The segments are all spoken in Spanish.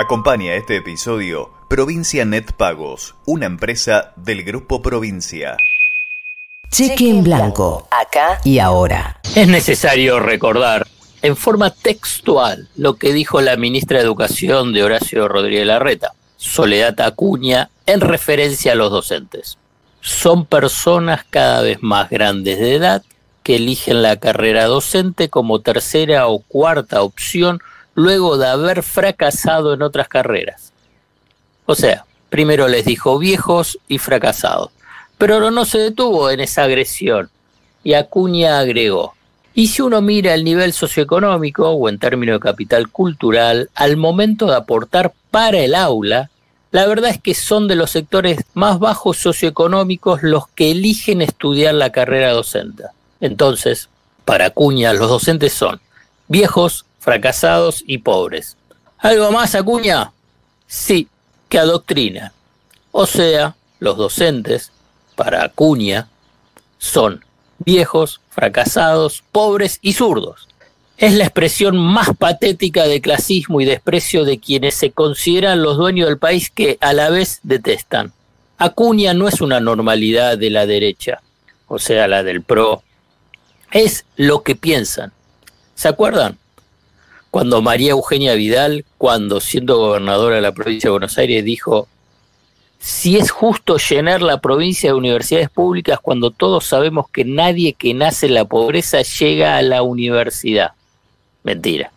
Acompaña este episodio Provincia Net Pagos, una empresa del Grupo Provincia. Cheque en blanco, acá y ahora. Es necesario recordar en forma textual lo que dijo la ministra de Educación de Horacio Rodríguez Larreta, Soledad Acuña, en referencia a los docentes. Son personas cada vez más grandes de edad que eligen la carrera docente como tercera o cuarta opción luego de haber fracasado en otras carreras. O sea, primero les dijo viejos y fracasados, pero no se detuvo en esa agresión y Acuña agregó, y si uno mira el nivel socioeconómico o en términos de capital cultural, al momento de aportar para el aula, la verdad es que son de los sectores más bajos socioeconómicos los que eligen estudiar la carrera docente. Entonces, para Acuña, los docentes son viejos, fracasados y pobres. ¿Algo más, Acuña? Sí, que adoctrina. O sea, los docentes, para Acuña, son viejos, fracasados, pobres y zurdos. Es la expresión más patética de clasismo y desprecio de quienes se consideran los dueños del país que a la vez detestan. Acuña no es una normalidad de la derecha, o sea, la del PRO. Es lo que piensan. ¿Se acuerdan? Cuando María Eugenia Vidal, cuando siendo gobernadora de la provincia de Buenos Aires, dijo, si es justo llenar la provincia de universidades públicas cuando todos sabemos que nadie que nace en la pobreza llega a la universidad. Mentira.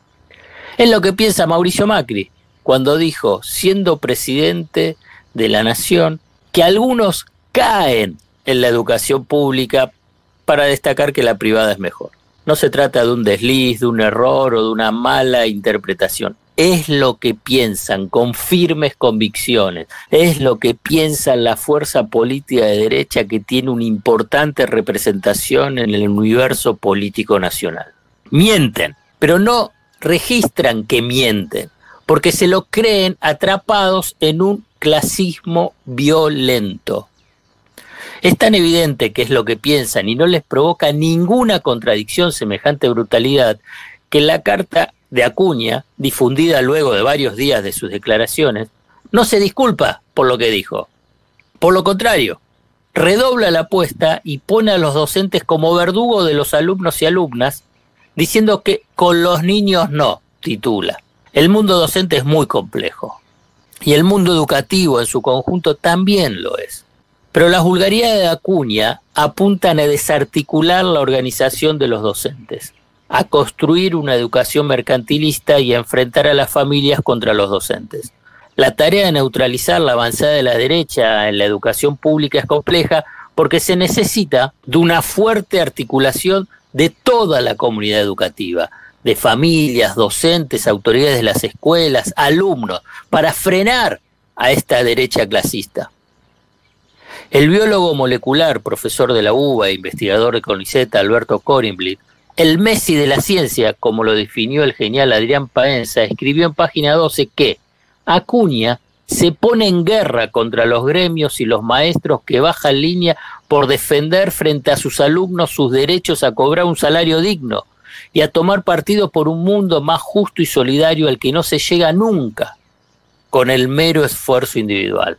Es lo que piensa Mauricio Macri cuando dijo, siendo presidente de la nación, que algunos caen en la educación pública para destacar que la privada es mejor. No se trata de un desliz, de un error o de una mala interpretación. Es lo que piensan con firmes convicciones. Es lo que piensa la fuerza política de derecha que tiene una importante representación en el universo político nacional. Mienten, pero no registran que mienten, porque se lo creen atrapados en un clasismo violento. Es tan evidente que es lo que piensan y no les provoca ninguna contradicción semejante brutalidad que la carta de Acuña, difundida luego de varios días de sus declaraciones, no se disculpa por lo que dijo. Por lo contrario, redobla la apuesta y pone a los docentes como verdugo de los alumnos y alumnas, diciendo que con los niños no, titula. El mundo docente es muy complejo y el mundo educativo en su conjunto también lo es. Pero las vulgaridades de Acuña apuntan a desarticular la organización de los docentes, a construir una educación mercantilista y a enfrentar a las familias contra los docentes. La tarea de neutralizar la avanzada de la derecha en la educación pública es compleja porque se necesita de una fuerte articulación de toda la comunidad educativa, de familias, docentes, autoridades de las escuelas, alumnos, para frenar a esta derecha clasista. El biólogo molecular, profesor de la UBA e investigador de CONICET, Alberto Corinblit, el Messi de la ciencia, como lo definió el genial Adrián Paenza, escribió en página 12 que Acuña se pone en guerra contra los gremios y los maestros que bajan línea por defender frente a sus alumnos sus derechos a cobrar un salario digno y a tomar partido por un mundo más justo y solidario al que no se llega nunca con el mero esfuerzo individual.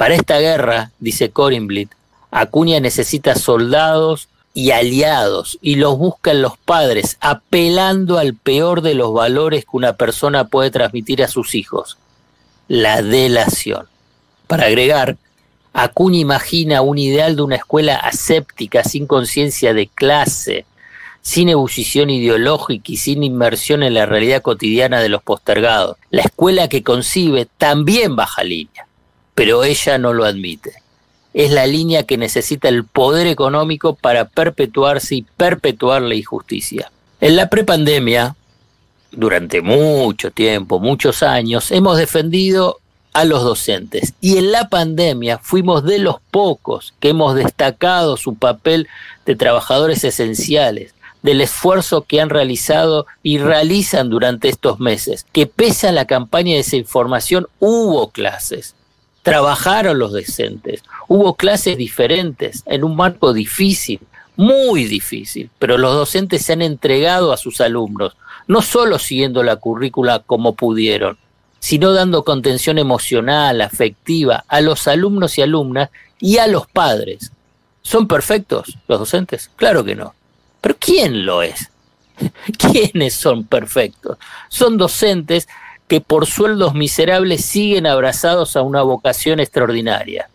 Para esta guerra, dice Corinblit, Acuña necesita soldados y aliados y los buscan los padres, apelando al peor de los valores que una persona puede transmitir a sus hijos, la delación. Para agregar, Acuña imagina un ideal de una escuela aséptica, sin conciencia de clase, sin ebullición ideológica y sin inmersión en la realidad cotidiana de los postergados. La escuela que concibe también baja línea pero ella no lo admite. Es la línea que necesita el poder económico para perpetuarse y perpetuar la injusticia. En la prepandemia, durante mucho tiempo, muchos años, hemos defendido a los docentes y en la pandemia fuimos de los pocos que hemos destacado su papel de trabajadores esenciales, del esfuerzo que han realizado y realizan durante estos meses, que pese a la campaña de desinformación hubo clases, trabajaron los docentes, hubo clases diferentes en un marco difícil, muy difícil, pero los docentes se han entregado a sus alumnos, no solo siguiendo la currícula como pudieron, sino dando contención emocional, afectiva a los alumnos y alumnas y a los padres. ¿Son perfectos los docentes? Claro que no. Pero ¿quién lo es? ¿Quiénes son perfectos? Son docentes que por sueldos miserables siguen abrazados a una vocación extraordinaria.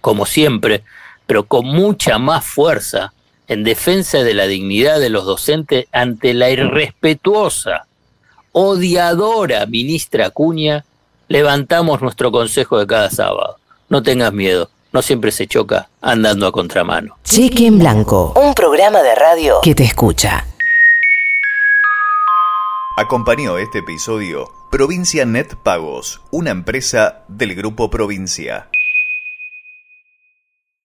Como siempre, pero con mucha más fuerza, en defensa de la dignidad de los docentes ante la irrespetuosa, odiadora ministra Acuña, levantamos nuestro consejo de cada sábado. No tengas miedo, no siempre se choca andando a contramano. Cheque en Blanco, un programa de radio que te escucha. Acompañó este episodio Provincia Net Pagos, una empresa del Grupo Provincia.